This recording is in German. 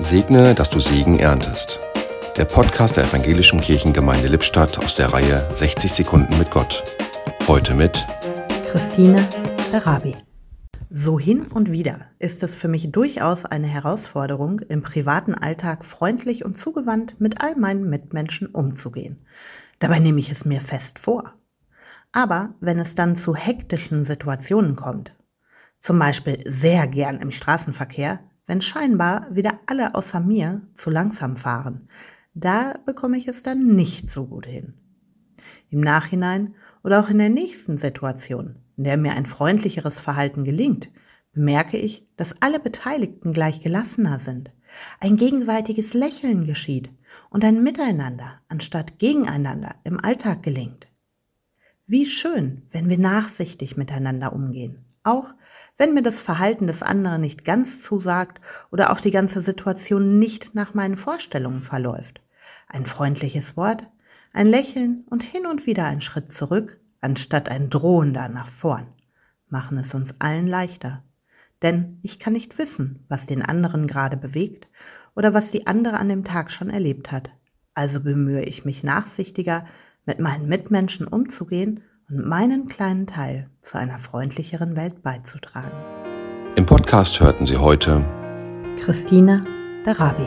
Segne, dass du Segen erntest. Der Podcast der Evangelischen Kirchengemeinde Lippstadt aus der Reihe 60 Sekunden mit Gott. Heute mit Christine Darabi. So hin und wieder ist es für mich durchaus eine Herausforderung, im privaten Alltag freundlich und zugewandt mit all meinen Mitmenschen umzugehen. Dabei nehme ich es mir fest vor. Aber wenn es dann zu hektischen Situationen kommt, zum Beispiel sehr gern im Straßenverkehr, wenn scheinbar wieder alle außer mir zu langsam fahren. Da bekomme ich es dann nicht so gut hin. Im Nachhinein oder auch in der nächsten Situation, in der mir ein freundlicheres Verhalten gelingt, bemerke ich, dass alle Beteiligten gleich gelassener sind, ein gegenseitiges Lächeln geschieht und ein Miteinander anstatt gegeneinander im Alltag gelingt. Wie schön, wenn wir nachsichtig miteinander umgehen auch wenn mir das Verhalten des anderen nicht ganz zusagt oder auch die ganze Situation nicht nach meinen Vorstellungen verläuft. Ein freundliches Wort, ein Lächeln und hin und wieder ein Schritt zurück, anstatt ein drohender nach vorn, machen es uns allen leichter. Denn ich kann nicht wissen, was den anderen gerade bewegt oder was die andere an dem Tag schon erlebt hat. Also bemühe ich mich nachsichtiger, mit meinen Mitmenschen umzugehen und meinen kleinen Teil zu einer freundlicheren Welt beizutragen. Im Podcast hörten Sie heute Christine Darabi.